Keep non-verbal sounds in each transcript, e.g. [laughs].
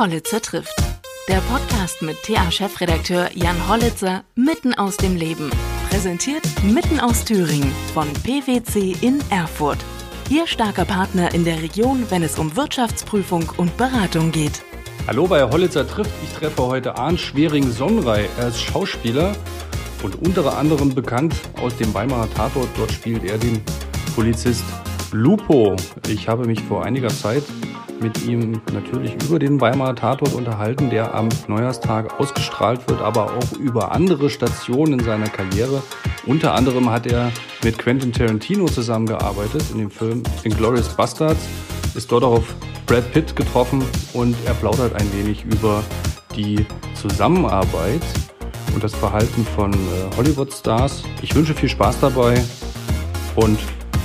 Hollitzer trifft. Der Podcast mit TA-Chefredakteur Jan Hollitzer mitten aus dem Leben. Präsentiert mitten aus Thüringen von PwC in Erfurt. Ihr starker Partner in der Region, wenn es um Wirtschaftsprüfung und Beratung geht. Hallo bei Hollitzer trifft. Ich treffe heute Arndt Schwering-Sonrei. Er ist Schauspieler und unter anderem bekannt aus dem Weimarer Tatort. Dort spielt er den Polizist Lupo. Ich habe mich vor einiger Zeit mit ihm natürlich über den Weimarer Tatort unterhalten, der am Neujahrstag ausgestrahlt wird, aber auch über andere Stationen in seiner Karriere. Unter anderem hat er mit Quentin Tarantino zusammengearbeitet in dem Film Inglourious Bastards, ist dort auch auf Brad Pitt getroffen und er plaudert ein wenig über die Zusammenarbeit und das Verhalten von äh, Hollywood-Stars. Ich wünsche viel Spaß dabei und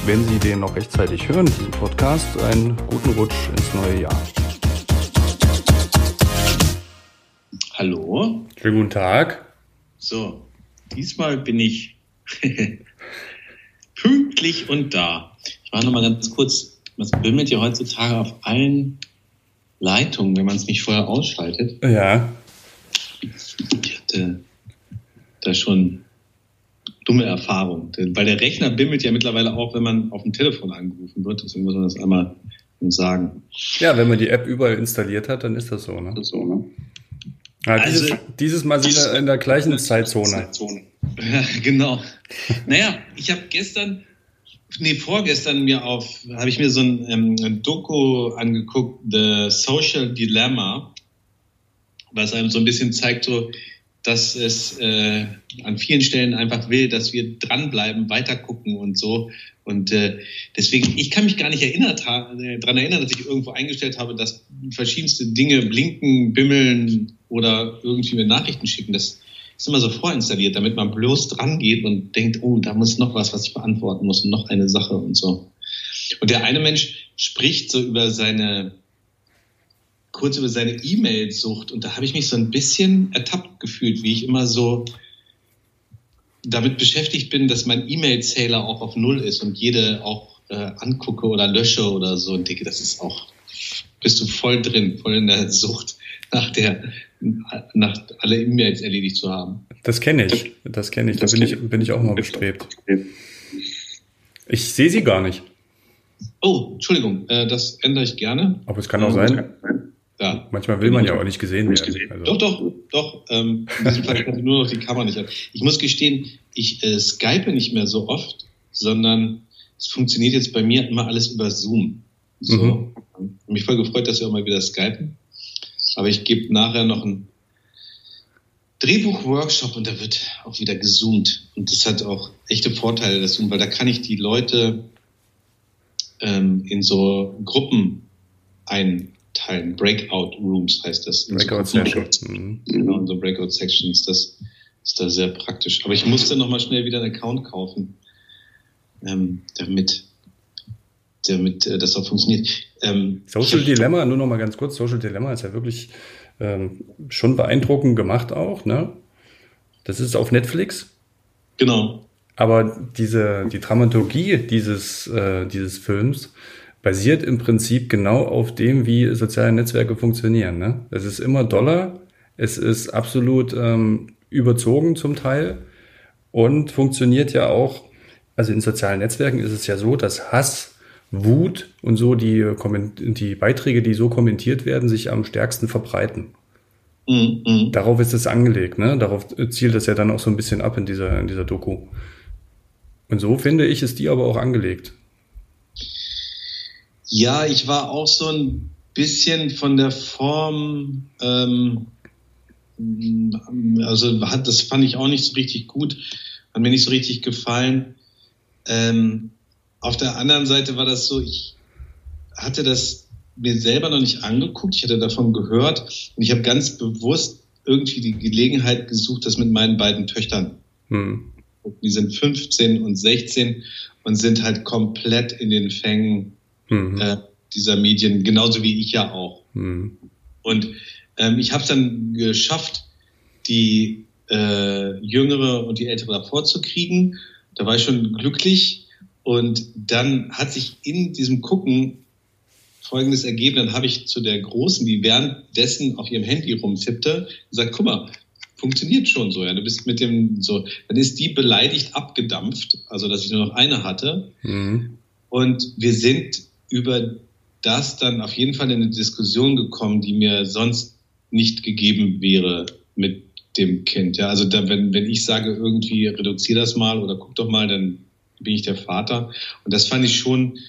wenn Sie den noch rechtzeitig hören, diesen Podcast, einen guten Rutsch ins neue Jahr. Hallo. Schönen guten Tag. So, diesmal bin ich [laughs] pünktlich und da. Ich war noch mal ganz kurz, was bimmelt ja heutzutage auf allen Leitungen, wenn man es nicht vorher ausschaltet. Ja. Ich hatte da schon dumme Erfahrung. Weil der Rechner bimmelt ja mittlerweile auch, wenn man auf dem Telefon angerufen wird. Deswegen muss man das einmal sagen. Ja, wenn man die App überall installiert hat, dann ist das so. Ne? Das so, ne? Ja, also, dieses, dieses, Mal sind wir in der gleichen Zeitzone. Zeitzone. Ja, [laughs] genau. naja, ich habe gestern, nee, vorgestern mir auf, habe ich mir so ein, ähm, ein Doku angeguckt, The Social Dilemma, was einem so ein bisschen zeigt, so, dass es äh, an vielen Stellen einfach will, dass wir dranbleiben, weitergucken und so. Und äh, deswegen, ich kann mich gar nicht erinnert, äh, daran erinnern, dass ich irgendwo eingestellt habe, dass verschiedenste Dinge blinken, bimmeln oder irgendwie mir Nachrichten schicken. Das ist immer so vorinstalliert, damit man bloß dran geht und denkt, oh, da muss noch was, was ich beantworten muss und noch eine Sache und so. Und der eine Mensch spricht so über seine kurz über seine E-Mail-Sucht und da habe ich mich so ein bisschen ertappt gefühlt, wie ich immer so damit beschäftigt bin, dass mein E-Mail-Zähler auch auf Null ist und jede auch äh, angucke oder lösche oder so und denke, das ist auch, bist du voll drin, voll in der Sucht nach der, nach alle E-Mails erledigt zu haben. Das kenne ich, das kenne ich, da bin ich, bin ich auch mal bestrebt. Ich sehe sie gar nicht. Oh, Entschuldigung, äh, das ändere ich gerne. Aber es kann auch sein. Ja. Manchmal will man ja auch nicht gesehen werden. Also. Doch, doch, doch. Ähm, in diesem Fall kann ich nur noch die Kamera nicht an. Ich muss gestehen, ich äh, skype nicht mehr so oft, sondern es funktioniert jetzt bei mir immer alles über Zoom. So. Mhm. Mich voll gefreut, dass wir auch mal wieder skypen. Aber ich gebe nachher noch einen Drehbuch-Workshop und da wird auch wieder gezoomt. Und das hat auch echte Vorteile, das Zoom, weil da kann ich die Leute ähm, in so Gruppen ein teilen. Breakout Rooms heißt das. Breakout Sections. Mhm. Genau, so Breakout Sections. Das ist da sehr praktisch. Aber ich musste nochmal schnell wieder einen Account kaufen, ähm, damit, damit äh, das auch funktioniert. Ähm, Social Dilemma, nur nochmal ganz kurz. Social Dilemma ist ja wirklich ähm, schon beeindruckend gemacht auch, ne? Das ist auf Netflix. Genau. Aber diese, die Dramaturgie dieses, äh, dieses Films, basiert im Prinzip genau auf dem, wie soziale Netzwerke funktionieren. Ne? Es ist immer Dollar, es ist absolut ähm, überzogen zum Teil und funktioniert ja auch, also in sozialen Netzwerken ist es ja so, dass Hass, Wut und so die, die Beiträge, die so kommentiert werden, sich am stärksten verbreiten. Mhm, mhm. Darauf ist es angelegt, ne? Darauf zielt es ja dann auch so ein bisschen ab in dieser, in dieser Doku. Und so finde ich, ist die aber auch angelegt. Ja, ich war auch so ein bisschen von der Form, ähm, also hat, das fand ich auch nicht so richtig gut, hat mir nicht so richtig gefallen. Ähm, auf der anderen Seite war das so, ich hatte das mir selber noch nicht angeguckt, ich hatte davon gehört und ich habe ganz bewusst irgendwie die Gelegenheit gesucht, das mit meinen beiden Töchtern. Hm. Die sind 15 und 16 und sind halt komplett in den Fängen mhm. äh, dieser Medien, genauso wie ich ja auch. Mhm. Und ähm, ich habe es dann geschafft, die äh, Jüngere und die Ältere davor zu kriegen. Da war ich schon glücklich. Und dann hat sich in diesem Gucken Folgendes ergeben. Dann habe ich zu der Großen, die währenddessen auf ihrem Handy rumtippte, gesagt, guck mal, funktioniert schon so, ja. Du bist mit dem so, dann ist die beleidigt abgedampft, also dass ich nur noch eine hatte. Mhm. Und wir sind über das dann auf jeden Fall in eine Diskussion gekommen, die mir sonst nicht gegeben wäre mit dem Kind. Ja, also da, wenn, wenn ich sage, irgendwie reduziere das mal oder guck doch mal, dann bin ich der Vater. Und das fand ich schon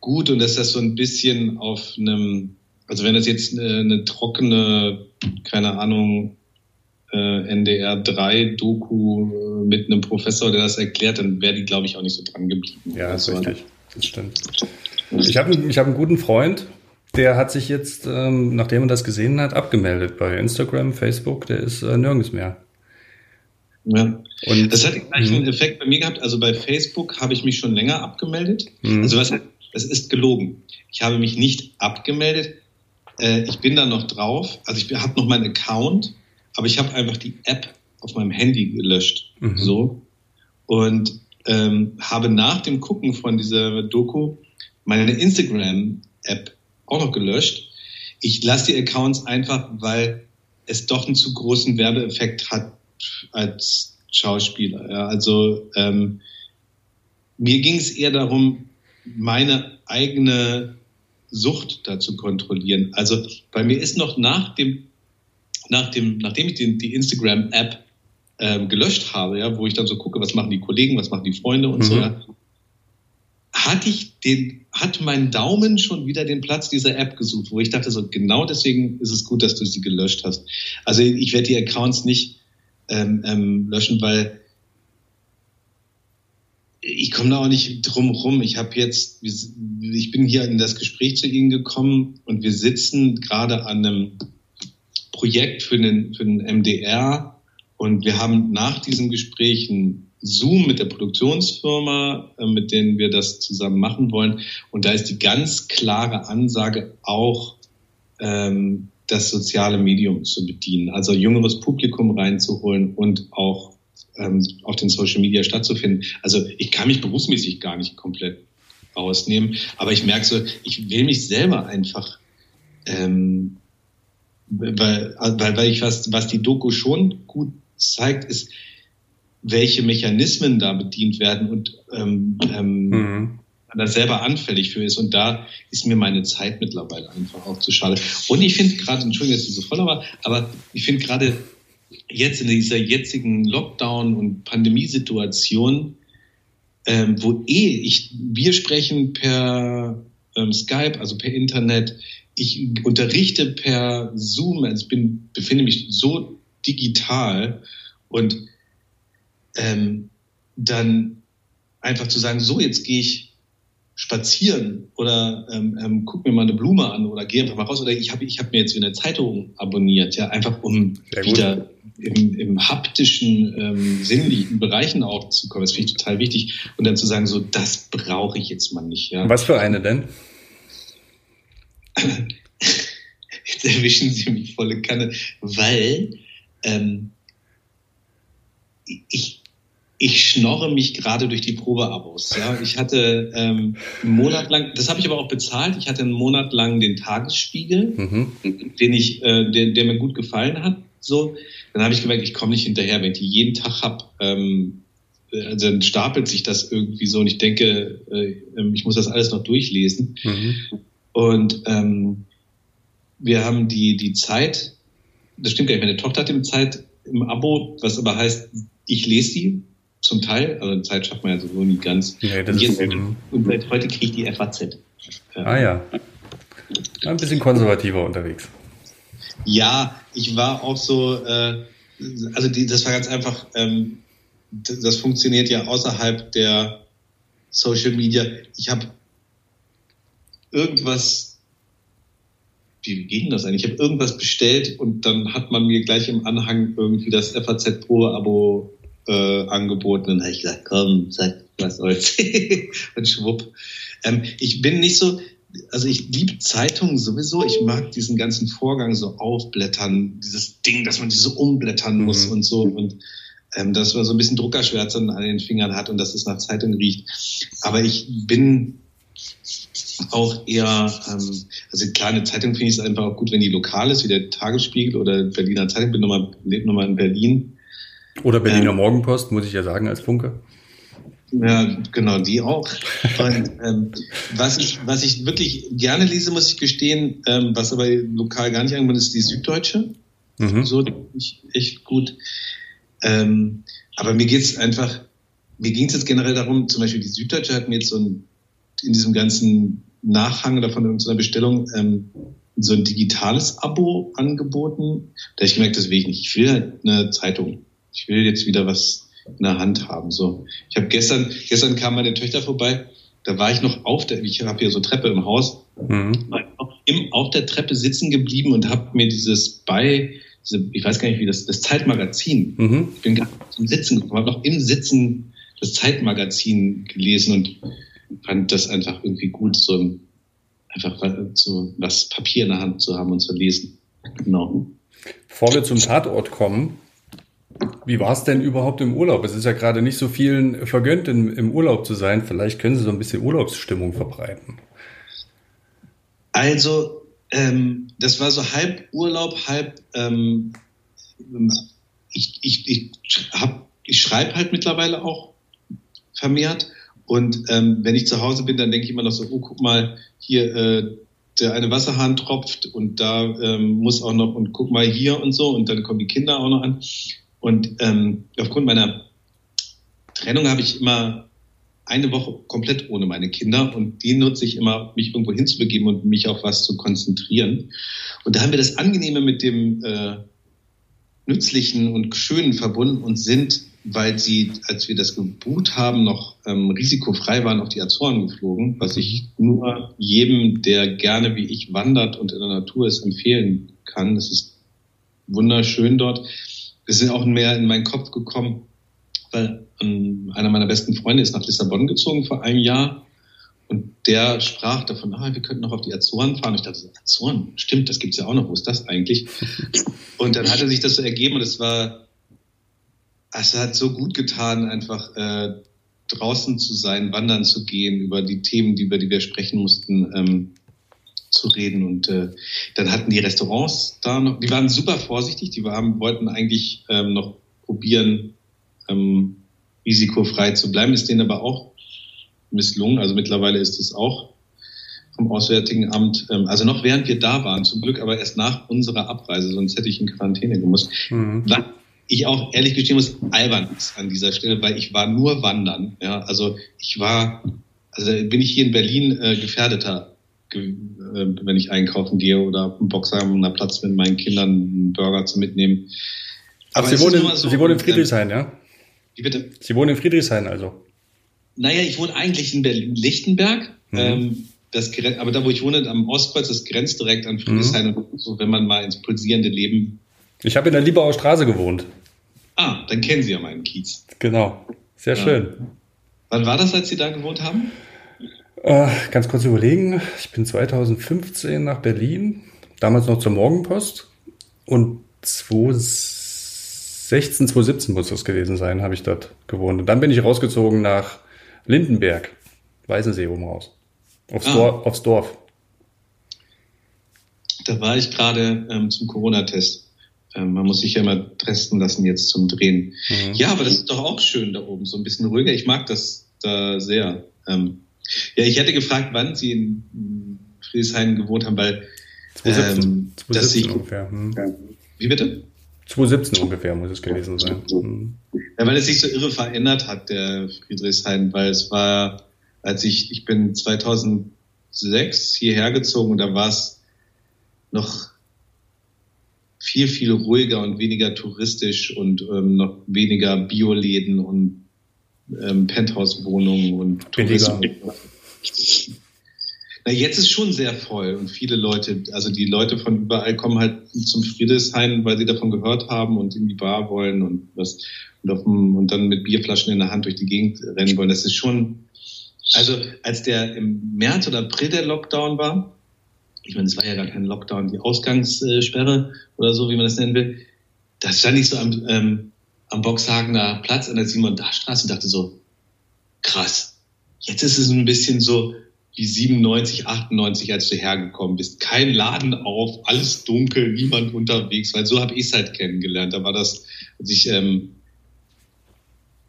gut und dass das so ein bisschen auf einem, also wenn das jetzt eine, eine trockene, keine Ahnung, äh, NDR 3 Doku äh, mit einem Professor, der das erklärt, dann wäre die, glaube ich, auch nicht so dran geblieben. Ja, das ist also, richtig. Das stimmt. Ich habe ich hab einen guten Freund, der hat sich jetzt, ähm, nachdem er das gesehen hat, abgemeldet bei Instagram, Facebook, der ist äh, nirgends mehr. Ja. Und, das hat den gleichen mhm. Effekt bei mir gehabt. Also bei Facebook habe ich mich schon länger abgemeldet. Mhm. Also was, das ist gelogen. Ich habe mich nicht abgemeldet. Äh, ich bin da noch drauf. Also ich habe noch meinen Account, aber ich habe einfach die App auf meinem Handy gelöscht. Mhm. So. Und ähm, habe nach dem Gucken von dieser Doku meine Instagram-App auch noch gelöscht. Ich lasse die Accounts einfach, weil es doch einen zu großen Werbeeffekt hat als Schauspieler. Ja, also ähm, mir ging es eher darum, meine eigene Sucht da zu kontrollieren. Also bei mir ist noch nach dem, nach dem, nachdem ich den, die Instagram-App ähm, gelöscht habe, ja, wo ich dann so gucke, was machen die Kollegen, was machen die Freunde und mhm. so, ja, hatte ich den, hat mein Daumen schon wieder den Platz dieser App gesucht, wo ich dachte so, genau deswegen ist es gut, dass du sie gelöscht hast. Also ich werde die Accounts nicht ähm, ähm, löschen, weil ich komme da auch nicht drum rum. Ich habe jetzt, ich bin hier in das Gespräch zu Ihnen gekommen und wir sitzen gerade an einem Projekt für den, für den MDR und wir haben nach diesem Gespräch ein Zoom mit der Produktionsfirma, äh, mit denen wir das zusammen machen wollen. Und da ist die ganz klare Ansage auch, ähm, das soziale Medium zu bedienen, also jüngeres Publikum reinzuholen und auch ähm, auf den Social Media stattzufinden. Also ich kann mich berufsmäßig gar nicht komplett ausnehmen, aber ich merke so, ich will mich selber einfach, ähm, weil, weil, weil ich was, was die Doku schon gut zeigt, ist, welche Mechanismen da bedient werden und ähm, ähm, mhm. da selber anfällig für ist. Und da ist mir meine Zeit mittlerweile einfach auch zu schade. Und ich finde gerade, Entschuldigung, dass ich so voll war, aber ich finde gerade jetzt in dieser jetzigen Lockdown- und Pandemiesituation, ähm, wo eh ich, wir sprechen per ähm, Skype, also per Internet, ich unterrichte per Zoom, also ich bin, befinde mich so digital und ähm, dann einfach zu sagen, so jetzt gehe ich spazieren oder ähm, ähm, guck mir mal eine Blume an oder gehe einfach mal raus oder ich habe ich hab mir jetzt wieder eine Zeitung abonniert, ja, einfach um wieder im, im haptischen, ähm, sinnlichen Bereichen auch zu kommen. Das finde ich total wichtig. Und dann zu sagen, so, das brauche ich jetzt mal nicht. Ja. Was für eine denn? [laughs] Jetzt erwischen Sie mich volle Kanne, weil ähm, ich, ich schnorre mich gerade durch die Probeabos. Ja. Ich hatte ähm, einen Monat lang, das habe ich aber auch bezahlt, ich hatte einen Monat lang den Tagesspiegel, mhm. den ich, äh, der, der mir gut gefallen hat. So, dann habe ich gemerkt, ich komme nicht hinterher, wenn ich die jeden Tag habe. Ähm, also dann stapelt sich das irgendwie so und ich denke, äh, ähm, ich muss das alles noch durchlesen. Mhm. Und ähm, wir haben die, die Zeit, das stimmt gar nicht, meine Tochter hat die Zeit im Abo, was aber heißt, ich lese die zum Teil, also Zeit schafft man ja sowieso nie ganz. Nee, und, jetzt, und seit heute kriege ich die FAZ. Ah ja. Ein bisschen konservativer unterwegs. Ja, ich war auch so, äh, also die, das war ganz einfach, ähm, das funktioniert ja außerhalb der Social Media. Ich habe irgendwas, wie ging das eigentlich? Ich habe irgendwas bestellt und dann hat man mir gleich im Anhang irgendwie das FAZ Pro Abo äh, angeboten. Und dann habe ich gesagt, komm, sag was soll's. [laughs] und schwupp. Ähm, ich bin nicht so, also ich liebe Zeitungen sowieso. Ich mag diesen ganzen Vorgang so aufblättern, dieses Ding, dass man die so umblättern muss mhm. und so. Und ähm, dass man so ein bisschen Druckerschwärze an den Fingern hat und dass es nach Zeitung riecht. Aber ich bin auch eher, ähm, also klar, eine Zeitung finde ich es einfach auch gut, wenn die lokal ist, wie der Tagesspiegel oder Berliner Zeitung, bin nochmal, lebe nochmal in Berlin. Oder Berliner ähm, Morgenpost, muss ich ja sagen, als Funke. Ja, genau, die auch. Und, [laughs] ähm, was, ich, was ich wirklich gerne lese, muss ich gestehen, ähm, was aber lokal gar nicht angekommen ist, die Süddeutsche. Mhm. So, ich echt gut. Ähm, aber mir geht's einfach, mir ging es jetzt generell darum, zum Beispiel die Süddeutsche hat mir jetzt so ein, in diesem ganzen Nachhang davon in unserer Bestellung ähm, so ein digitales Abo angeboten. Da ich gemerkt, das will ich nicht. Ich will halt eine Zeitung. Ich will jetzt wieder was in der Hand haben. So, ich habe gestern, gestern kam meine Töchter vorbei. Da war ich noch auf der, ich habe hier so Treppe im Haus, mhm. im, auf der Treppe sitzen geblieben und habe mir dieses bei, diese, ich weiß gar nicht wie das, das Zeitmagazin. Mhm. Ich bin gerade zum Sitzen gekommen, habe noch im Sitzen das Zeitmagazin gelesen und fand das einfach irgendwie gut, so einfach so was Papier in der Hand zu haben und zu lesen. Genau. Bevor wir zum Tatort kommen, wie war es denn überhaupt im Urlaub? Es ist ja gerade nicht so vielen vergönnt, in, im Urlaub zu sein. Vielleicht können Sie so ein bisschen Urlaubsstimmung verbreiten. Also, ähm, das war so halb Urlaub, halb. Ähm, ich ich, ich, ich schreibe halt mittlerweile auch vermehrt. Und ähm, wenn ich zu Hause bin, dann denke ich immer noch so: Oh, guck mal, hier. Äh, der eine Wasserhahn tropft und da ähm, muss auch noch und guck mal hier und so und dann kommen die Kinder auch noch an. Und ähm, aufgrund meiner Trennung habe ich immer eine Woche komplett ohne meine Kinder und die nutze ich immer, mich irgendwo hinzubegeben und mich auf was zu konzentrieren. Und da haben wir das Angenehme mit dem äh, Nützlichen und Schönen verbunden und sind, weil sie, als wir das gebucht haben, noch ähm, risikofrei waren, auf die Azoren geflogen, was ich nur jedem, der gerne wie ich wandert und in der Natur ist, empfehlen kann. Es ist wunderschön dort wir sind auch mehr in meinen Kopf gekommen, weil ähm, einer meiner besten Freunde ist nach Lissabon gezogen vor einem Jahr und der sprach davon, ah, wir könnten noch auf die Azoren fahren. Ich dachte, Azoren, stimmt, das gibt's ja auch noch. Wo ist das eigentlich? [laughs] Und dann hatte sich das so ergeben und es war, es hat so gut getan, einfach äh, draußen zu sein, wandern zu gehen, über die Themen, die, über die wir sprechen mussten, ähm, zu reden. Und äh, dann hatten die Restaurants da noch, die waren super vorsichtig, die waren, wollten eigentlich ähm, noch probieren, ähm, risikofrei zu bleiben, ist denen aber auch misslungen. Also mittlerweile ist es auch vom Auswärtigen Amt, ähm, also noch während wir da waren, zum Glück aber erst nach unserer Abreise, sonst hätte ich in Quarantäne gemusst. Mhm. Was ich auch ehrlich gestehen muss, albern ist an dieser Stelle, weil ich war nur wandern. Ja, also ich war, also bin ich hier in Berlin äh, gefährdeter äh, wenn ich einkaufen gehe oder einen Boxer am Platz mit meinen Kindern einen Burger zu mitnehmen. Aber Sie wohnen, so, Sie wohnen in Friedrichshain, ja? Wie bitte? Sie wohnen in Friedrichshain also? Naja, ich wohne eigentlich in Berlin-Lichtenberg. Mhm. Ähm, das, aber da, wo ich wohne, am Ostkreuz, das grenzt direkt an Friedrichshain. Mhm. So, wenn man mal ins pulsierende Leben. Ich habe in der Liebauer Straße gewohnt. Ah, dann kennen Sie ja meinen Kiez. Genau. Sehr ja. schön. Wann war das, als Sie da gewohnt haben? Äh, ganz kurz überlegen. Ich bin 2015 nach Berlin, damals noch zur Morgenpost. Und 2016, 2017 muss das gewesen sein, habe ich dort gewohnt. Und dann bin ich rausgezogen nach Lindenberg, Weißensee oben raus. Aufs, ah. Dorf, aufs Dorf. Da war ich gerade ähm, zum Corona-Test. Ähm, man muss sich ja immer testen lassen jetzt zum Drehen. Mhm. Ja, aber das ist doch auch schön da oben, so ein bisschen ruhiger. Ich mag das da sehr. Ähm, ja, ich hätte gefragt, wann Sie in Friedrichshain gewohnt haben, weil 2017, ähm, 2017 dass Sie, ungefähr. Hm. Wie bitte? 2017 ungefähr muss es gewesen sein. Hm. Ja, weil es sich so irre verändert hat, der Friedrichshain, weil es war, als ich, ich bin 2006 hierher gezogen und da war es noch viel, viel ruhiger und weniger touristisch und ähm, noch weniger Bioläden und ähm, Penthouse-Wohnungen und Tourismus. Na, jetzt ist schon sehr voll und viele Leute, also die Leute von überall kommen halt zum Friedrichshain, weil sie davon gehört haben und in die Bar wollen und was und, auf dem, und dann mit Bierflaschen in der Hand durch die Gegend rennen wollen. Das ist schon, also als der im März oder April der Lockdown war, ich meine, es war ja gar kein Lockdown, die Ausgangssperre oder so, wie man das nennen will, da stand ich so am, ähm, am Boxhagener Platz an der Simon-Dach-Straße und dachte so, krass, jetzt ist es ein bisschen so wie 97, 98, als du hergekommen bist. Kein Laden auf, alles dunkel, niemand unterwegs, weil so habe ich es halt kennengelernt. Da war das, als ich ähm,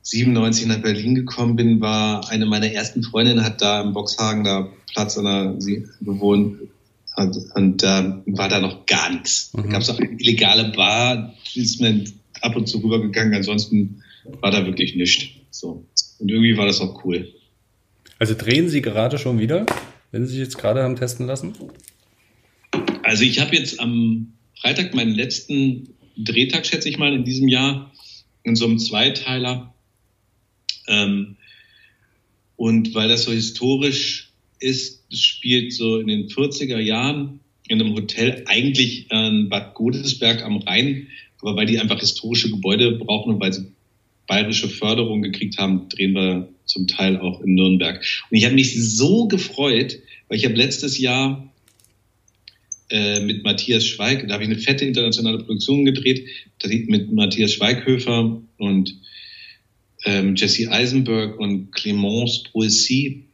97 nach Berlin gekommen bin, war eine meiner ersten Freundinnen, hat da im Boxhagen da Platz an der, sie gewohnt und, und da war da noch gar nichts. Mhm. Da gab es auch eine illegale Bar, ist mir ab und zu rübergegangen, ansonsten war da wirklich nichts. So. Und irgendwie war das auch cool. Also drehen Sie gerade schon wieder, wenn Sie sich jetzt gerade haben testen lassen? Also ich habe jetzt am Freitag meinen letzten Drehtag, schätze ich mal, in diesem Jahr in so einem Zweiteiler. Ähm, und weil das so historisch ist, spielt so in den 40er Jahren in einem Hotel eigentlich in Bad Godesberg am Rhein, aber weil die einfach historische Gebäude brauchen und weil sie bayerische Förderung gekriegt haben, drehen wir zum Teil auch in Nürnberg. Und ich habe mich so gefreut, weil ich habe letztes Jahr äh, mit Matthias Schweig, da habe ich eine fette internationale Produktion gedreht, da mit Matthias Schweighöfer und ähm, Jesse Eisenberg und Clémence Poissy.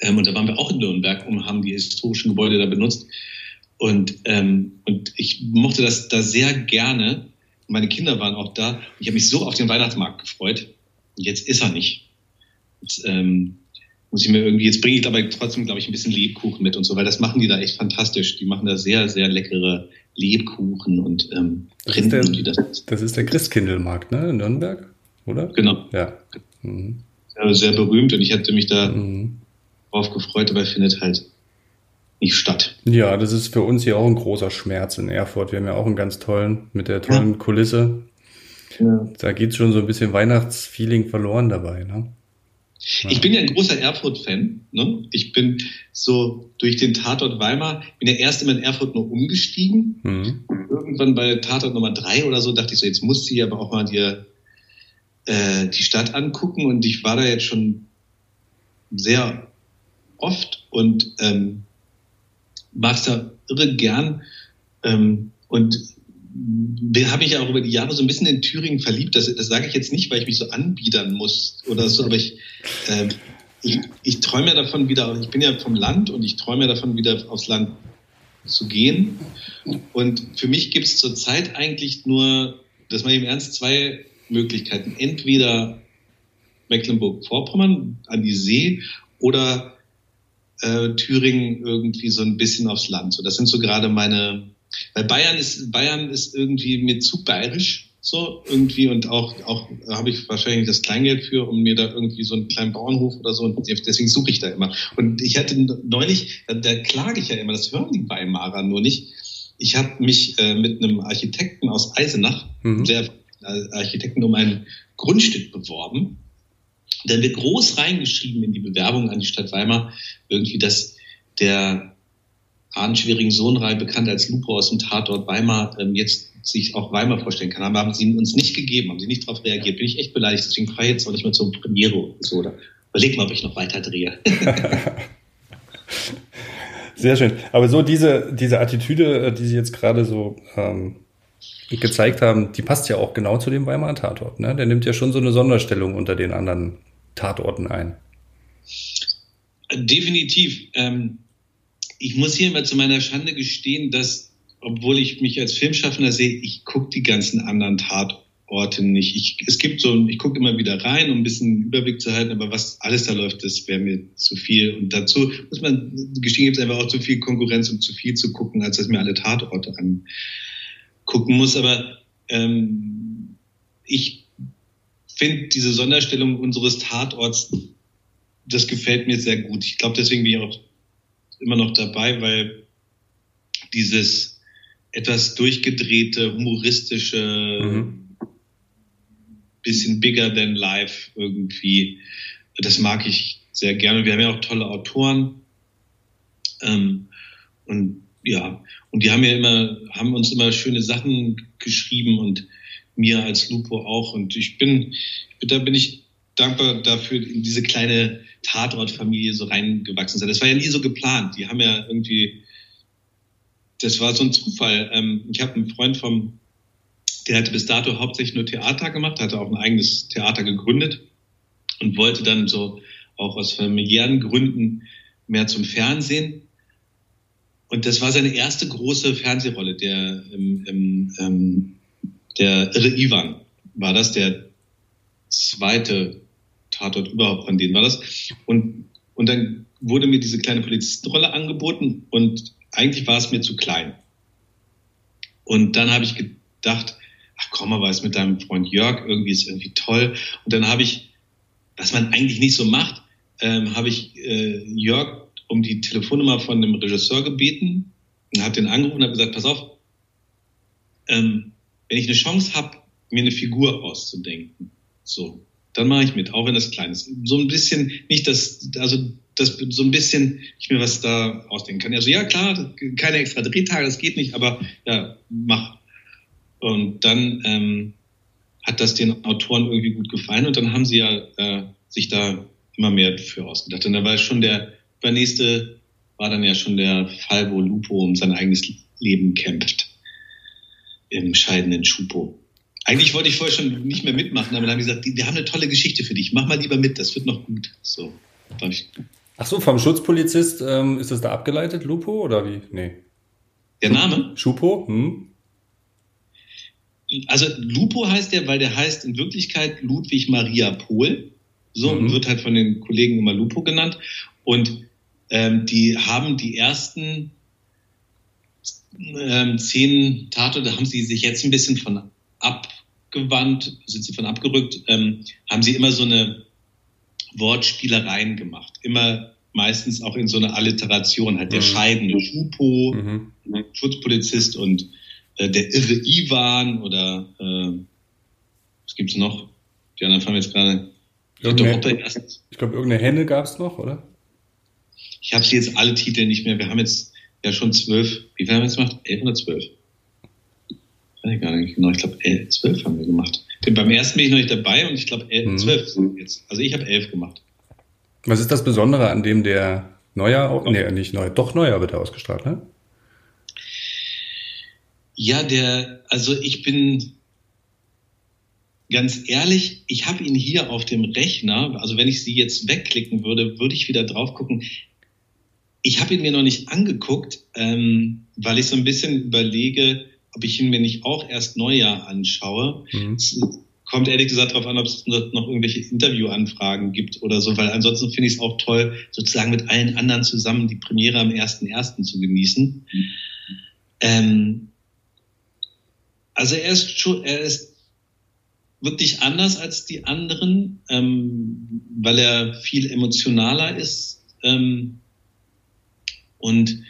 Ähm, und da waren wir auch in Nürnberg und haben die historischen Gebäude da benutzt. Und, ähm, und ich mochte das da sehr gerne. Meine Kinder waren auch da. Ich habe mich so auf den Weihnachtsmarkt gefreut. Und jetzt ist er nicht. Jetzt, ähm, muss ich mir irgendwie, jetzt bringe ich dabei trotzdem, glaube ich, ein bisschen Lebkuchen mit und so, weil das machen die da echt fantastisch. Die machen da sehr, sehr leckere Lebkuchen und ähm, das ist, der, das, das ist der Christkindlmarkt, ne, in Nürnberg, oder? Genau. Ja. Mhm. Sehr, sehr berühmt und ich hatte mich da mhm. drauf gefreut, aber er findet halt nicht statt. Ja, das ist für uns hier auch ein großer Schmerz in Erfurt. Wir haben ja auch einen ganz tollen, mit der tollen ja. Kulisse. Ja. Da geht schon so ein bisschen Weihnachtsfeeling verloren dabei, ne? Ich bin ja ein großer Erfurt-Fan. Ne? Ich bin so durch den Tatort Weimar, bin ja erst immer in Erfurt nur umgestiegen. Mhm. Irgendwann bei Tatort Nummer drei oder so dachte ich so, jetzt muss sie aber auch mal dir äh, die Stadt angucken. Und ich war da jetzt schon sehr oft und ähm, mag es da irre gern. Ähm, und habe ich ja auch über die Jahre so ein bisschen in Thüringen verliebt. Das, das sage ich jetzt nicht, weil ich mich so anbiedern muss oder so, aber ich, äh, ich, ich träume ja davon wieder, ich bin ja vom Land und ich träume ja davon wieder aufs Land zu gehen. Und für mich gibt es zurzeit eigentlich nur, das meine ich im Ernst, zwei Möglichkeiten. Entweder Mecklenburg-Vorpommern an die See oder äh, Thüringen irgendwie so ein bisschen aufs Land. So, das sind so gerade meine, weil Bayern ist, Bayern ist irgendwie mir zu bayerisch so irgendwie und auch auch habe ich wahrscheinlich das Kleingeld für, um mir da irgendwie so einen kleinen Bauernhof oder so und deswegen suche ich da immer. Und ich hatte neulich, da, da klage ich ja immer, das hören die Weimarer nur nicht. Ich habe mich äh, mit einem Architekten aus Eisenach, mhm. der äh, Architekten um ein Grundstück beworben. Dann wird groß reingeschrieben in die Bewerbung an die Stadt Weimar irgendwie, dass der ahnenschwierigen Sohnrei, bekannt als Lupo aus dem Tatort Weimar, ähm, jetzt sich auch Weimar vorstellen kann. Aber haben sie uns nicht gegeben, haben sie nicht darauf reagiert. Bin ich echt beleidigt, deswegen fahre ich jetzt auch nicht mehr zur Premiere oder so. Oder überleg mal, ob ich noch weiter drehe. [laughs] Sehr schön. Aber so diese, diese Attitüde, äh, die Sie jetzt gerade so ähm, gezeigt haben, die passt ja auch genau zu dem Weimarer Tatort. Ne? Der nimmt ja schon so eine Sonderstellung unter den anderen Tatorten ein. Definitiv. Ähm, ich muss hier immer zu meiner Schande gestehen, dass, obwohl ich mich als Filmschaffender sehe, ich gucke die ganzen anderen Tatorte nicht. Ich, es gibt so, ich gucke immer wieder rein, um ein bisschen Überblick zu halten, aber was alles da läuft, das wäre mir zu viel. Und dazu muss man gestehen, gibt es einfach auch zu viel Konkurrenz und zu viel zu gucken, als dass mir alle Tatorte angucken muss. Aber ähm, ich finde diese Sonderstellung unseres Tatorts, das gefällt mir sehr gut. Ich glaube, deswegen bin ich auch immer noch dabei, weil dieses etwas durchgedrehte, humoristische, mhm. bisschen bigger than life irgendwie, das mag ich sehr gerne. Wir haben ja auch tolle Autoren. Ähm, und ja, und die haben ja immer, haben uns immer schöne Sachen geschrieben und mir als Lupo auch. Und ich bin, da bin ich dankbar dafür, in diese kleine Tatortfamilie so reingewachsen sein. Das war ja nie so geplant. Die haben ja irgendwie, das war so ein Zufall. Ähm, ich habe einen Freund vom, der hatte bis dato hauptsächlich nur Theater gemacht, hatte auch ein eigenes Theater gegründet und wollte dann so auch aus familiären Gründen mehr zum Fernsehen. Und das war seine erste große Fernsehrolle, der, ähm, ähm, ähm der Irre Ivan war das, der zweite Tatort überhaupt von denen war das. Und, und dann wurde mir diese kleine Polizistenrolle angeboten und eigentlich war es mir zu klein. Und dann habe ich gedacht, ach komm mal, was mit deinem Freund Jörg, irgendwie ist irgendwie toll. Und dann habe ich, was man eigentlich nicht so macht, ähm, habe ich äh, Jörg um die Telefonnummer von dem Regisseur gebeten und habe den angerufen und habe gesagt, pass auf, ähm, wenn ich eine Chance habe, mir eine Figur auszudenken, so, dann mache ich mit, auch wenn das klein ist. So ein bisschen, nicht das, also das so ein bisschen, ich mir was da ausdenken kann. Also ja, klar, keine extra Drehtage, das geht nicht, aber ja, mach. Und dann ähm, hat das den Autoren irgendwie gut gefallen und dann haben sie ja äh, sich da immer mehr für ausgedacht. Und da war schon der übernächste, war dann ja schon der Fall, wo Lupo um sein eigenes Leben kämpft. Im scheidenden Schupo. Eigentlich wollte ich vorher schon nicht mehr mitmachen, aber dann haben die gesagt, wir haben eine tolle Geschichte für dich, mach mal lieber mit, das wird noch gut. So. Ach so, vom Schutzpolizist ähm, ist das da abgeleitet, Lupo, oder wie? Nee. Der Name? Schupo? Hm? Also Lupo heißt der, weil der heißt in Wirklichkeit Ludwig Maria Pohl. So mhm. wird halt von den Kollegen immer Lupo genannt. Und ähm, die haben die ersten ähm, zehn Tatorte, da haben sie sich jetzt ein bisschen von abgewandt, sind sie von abgerückt, ähm, haben sie immer so eine Wortspielereien gemacht. Immer meistens auch in so einer Alliteration, halt der mhm. scheidende Schupo, mhm. Ne, Schutzpolizist und äh, der irre Ivan oder äh, was gibt's noch? Die anderen fahren jetzt gerade. Ich glaube, irgendeine Henne gab es noch, oder? Ich habe sie jetzt alle Titel nicht mehr. Wir haben jetzt ja schon zwölf. Wie viel haben wir jetzt gemacht? Elf oder zwölf? Weiß ich gar nicht genau. Ich glaube, zwölf haben wir gemacht. Denn beim ersten bin ich noch nicht dabei und ich glaube, mhm. zwölf sind jetzt. Also ich habe elf gemacht. Was ist das Besondere an dem der Neujahr, auch, nee, nicht Neujahr, doch Neujahr wird er ausgestrahlt, ne? Ja, der, also ich bin ganz ehrlich, ich habe ihn hier auf dem Rechner, also wenn ich sie jetzt wegklicken würde, würde ich wieder drauf gucken. Ich habe ihn mir noch nicht angeguckt, ähm, weil ich so ein bisschen überlege, ob ich ihn mir nicht auch erst Neujahr anschaue. Mhm. Es kommt ehrlich gesagt darauf an, ob es noch irgendwelche Interviewanfragen gibt oder so, weil ansonsten finde ich es auch toll, sozusagen mit allen anderen zusammen die Premiere am 1.1. zu genießen. Mhm. Ähm, also er ist schon, er ist wirklich anders als die anderen, ähm, weil er viel emotionaler ist. Ähm, und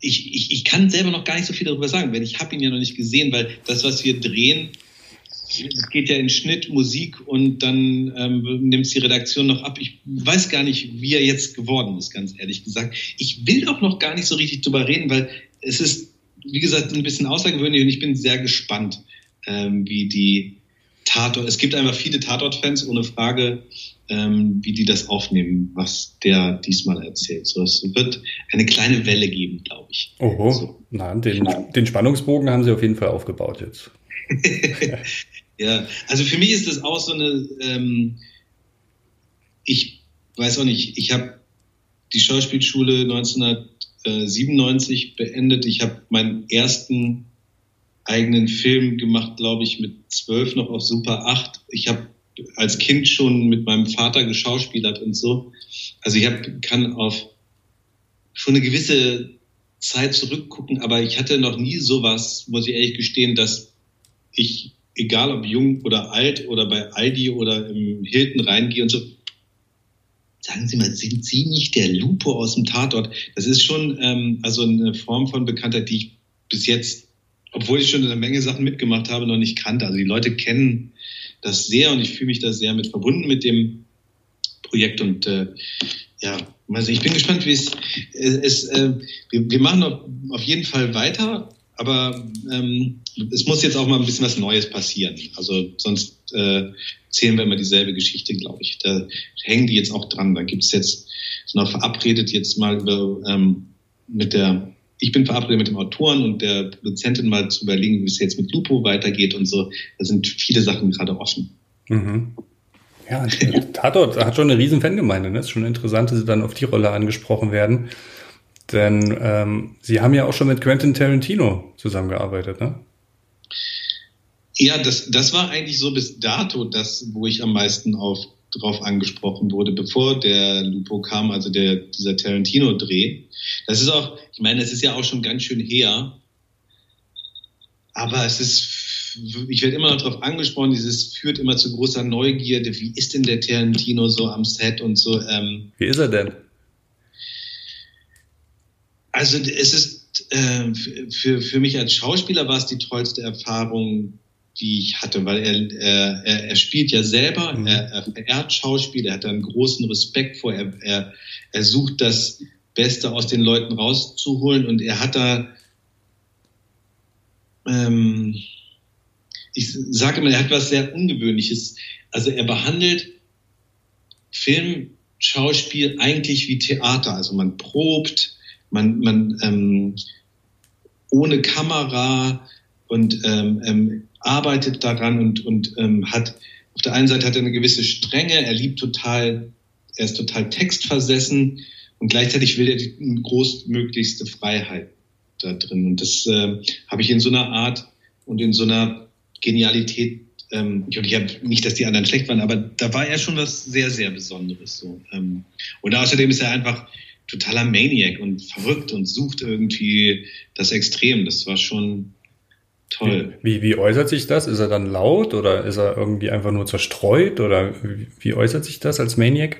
ich, ich, ich kann selber noch gar nicht so viel darüber sagen, weil ich habe ihn ja noch nicht gesehen, weil das, was wir drehen, es geht ja in Schnitt, Musik und dann ähm, nimmt die Redaktion noch ab. Ich weiß gar nicht, wie er jetzt geworden ist, ganz ehrlich gesagt. Ich will auch noch gar nicht so richtig drüber reden, weil es ist, wie gesagt, ein bisschen außergewöhnlich und ich bin sehr gespannt, ähm, wie die Tatort, es gibt einfach viele Tatort-Fans, ohne Frage, ähm, wie die das aufnehmen, was der diesmal erzählt. So, es wird eine kleine Welle geben, glaube ich. Oho, so. na, den, den Spannungsbogen haben sie auf jeden Fall aufgebaut jetzt. [laughs] ja, also für mich ist das auch so eine, ähm, ich weiß auch nicht, ich habe die Schauspielschule 1997 beendet. Ich habe meinen ersten eigenen Film gemacht, glaube ich, mit zwölf noch auf Super 8. Ich habe als Kind schon mit meinem Vater geschauspielert und so. Also ich hab, kann auf schon eine gewisse Zeit zurückgucken, aber ich hatte noch nie sowas, muss ich ehrlich gestehen, dass ich, egal ob jung oder alt oder bei Aldi oder im Hilton reingehe und so, sagen Sie mal, sind Sie nicht der Lupo aus dem Tatort? Das ist schon ähm, also eine Form von Bekanntheit, die ich bis jetzt, obwohl ich schon eine Menge Sachen mitgemacht habe, noch nicht kannte. Also die Leute kennen das sehr und ich fühle mich da sehr mit verbunden mit dem Projekt und äh, ja, also ich bin gespannt, wie es ist. Äh, wir, wir machen auf, jeden Fall weiter, aber ähm, es muss jetzt auch mal ein bisschen was Neues passieren. Also sonst äh, zählen wir immer dieselbe Geschichte, glaube ich. Da hängen die jetzt auch dran. Da gibt es jetzt so noch verabredet jetzt mal über, ähm, mit der ich bin verabredet mit dem Autoren und der Produzentin mal zu überlegen, wie es jetzt mit Lupo weitergeht und so. Da sind viele Sachen gerade offen. Mhm. Ja, Tatort hat schon eine riesen Fangemeinde. Ne? Ist schon interessant, dass sie dann auf die Rolle angesprochen werden. Denn ähm, sie haben ja auch schon mit Quentin Tarantino zusammengearbeitet, ne? Ja, das, das war eigentlich so bis dato das, wo ich am meisten auf, drauf angesprochen wurde, bevor der Lupo kam, also der, dieser Tarantino-Dreh. Das ist auch, ich meine, es ist ja auch schon ganz schön her, aber es ist, ich werde immer noch darauf angesprochen, dieses führt immer zu großer Neugierde. Wie ist denn der Tarantino so am Set und so? Ähm, Wie ist er denn? Also es ist äh, für, für mich als Schauspieler war es die tollste Erfahrung, die ich hatte, weil er, er, er spielt ja selber, mhm. er, er verehrt Schauspiel, er hat da einen großen Respekt vor, er, er, er sucht das Beste aus den Leuten rauszuholen und er hat da, ähm, ich sage immer, er hat was sehr Ungewöhnliches. Also er behandelt Film, Schauspiel eigentlich wie Theater. Also man probt, man, man ähm, ohne Kamera und ähm, ähm, arbeitet daran und, und ähm, hat auf der einen Seite hat er eine gewisse Strenge, er liebt total, er ist total textversessen und gleichzeitig will er die großmöglichste Freiheit da drin. Und das äh, habe ich in so einer Art und in so einer Genialität, ähm, ich, ich habe nicht, dass die anderen schlecht waren, aber da war er schon was sehr, sehr Besonderes. So. Ähm, und außerdem ist er einfach totaler Maniac und verrückt und sucht irgendwie das Extrem. Das war schon toll. Wie, wie äußert sich das? Ist er dann laut oder ist er irgendwie einfach nur zerstreut oder wie, wie äußert sich das als Maniac?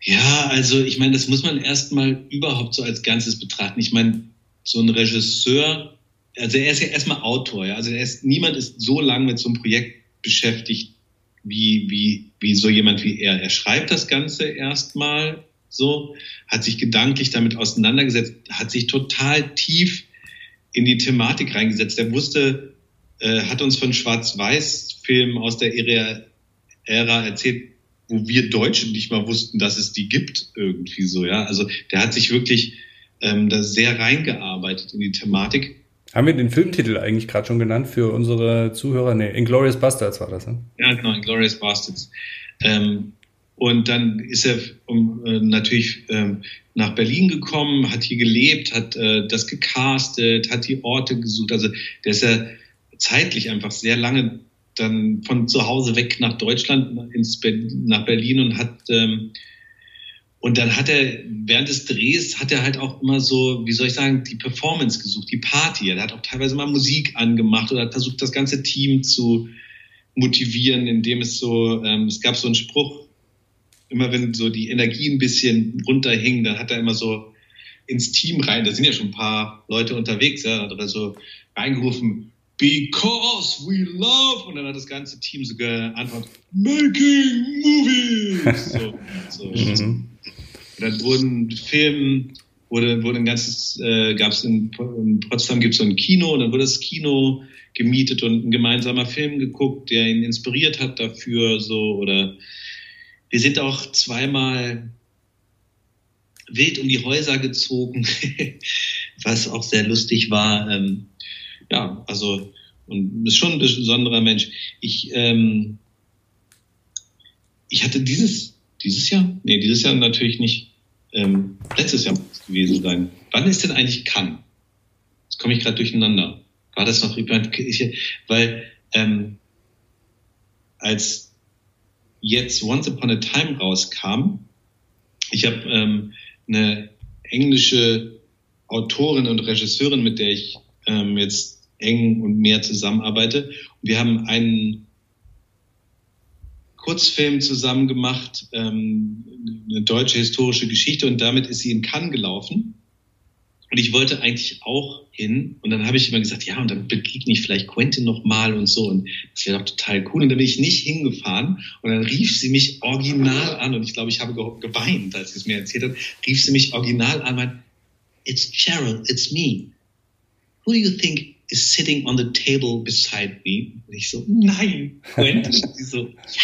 Ja, also ich meine, das muss man erstmal überhaupt so als Ganzes betrachten. Ich meine, so ein Regisseur, also er ist ja erstmal Autor, ja. Also ist, niemand ist so lange mit so einem Projekt beschäftigt wie, wie, wie so jemand wie er. Er schreibt das Ganze erstmal so, hat sich gedanklich damit auseinandergesetzt, hat sich total tief in die Thematik reingesetzt. Er wusste, äh, hat uns von Schwarz-Weiß-Filmen aus der Ära, Ära erzählt, wo wir Deutschen nicht mal wussten, dass es die gibt, irgendwie so, ja. Also der hat sich wirklich ähm, da sehr reingearbeitet in die Thematik. Haben wir den Filmtitel eigentlich gerade schon genannt für unsere Zuhörer? Nee, Inglourious Bastards war das, ne? Ja, genau, Inglourious Bastards. Ähm, und dann ist er um, äh, natürlich ähm, nach Berlin gekommen, hat hier gelebt, hat äh, das gecastet, hat die Orte gesucht. Also der ist ja zeitlich einfach sehr lange dann von zu Hause weg nach Deutschland, ins Be nach Berlin und hat ähm, und dann hat er während des Drehs hat er halt auch immer so, wie soll ich sagen, die Performance gesucht, die Party. Er hat auch teilweise mal Musik angemacht oder hat versucht, das ganze Team zu motivieren, indem es so, ähm, es gab so einen Spruch, immer wenn so die Energie ein bisschen runterhing, dann hat er immer so ins Team rein, da sind ja schon ein paar Leute unterwegs, ja, oder so reingerufen, Because we love, und dann hat das ganze Team so geantwortet, Making Movies. So, so. [laughs] Mhm. Und dann wurden Filme, wurde, wurde ein ganzes, äh, gab es in, in Potsdam gibt es so ein Kino, und dann wurde das Kino gemietet und ein gemeinsamer Film geguckt, der ihn inspiriert hat dafür, so, oder wir sind auch zweimal wild um die Häuser gezogen, [laughs] was auch sehr lustig war. Ähm, ja, also, und ist schon ein besonderer Mensch. Ich, ähm, ich hatte dieses, dieses Jahr? Nee, dieses Jahr natürlich nicht. Ähm, letztes Jahr muss es gewesen sein. Wann ist denn eigentlich Cannes? Jetzt komme ich gerade durcheinander. War das noch, weil ähm, als jetzt Once Upon a Time rauskam. Ich habe ähm, eine englische Autorin und Regisseurin, mit der ich ähm, jetzt eng und mehr zusammenarbeite. Und wir haben einen Kurzfilm zusammen gemacht, ähm, eine deutsche historische Geschichte und damit ist sie in Cannes gelaufen. Und ich wollte eigentlich auch hin. Und dann habe ich immer gesagt, ja, und dann begegne ich vielleicht Quentin nochmal und so. Und das wäre doch total cool. Und dann bin ich nicht hingefahren. Und dann rief sie mich original an. Und ich glaube, ich habe geweint, als sie es mir erzählt hat. Rief sie mich original an, meint, it's Cheryl, it's me. Who do you think is sitting on the table beside me? Und ich so, nein, Quentin. [laughs] sie so, ja.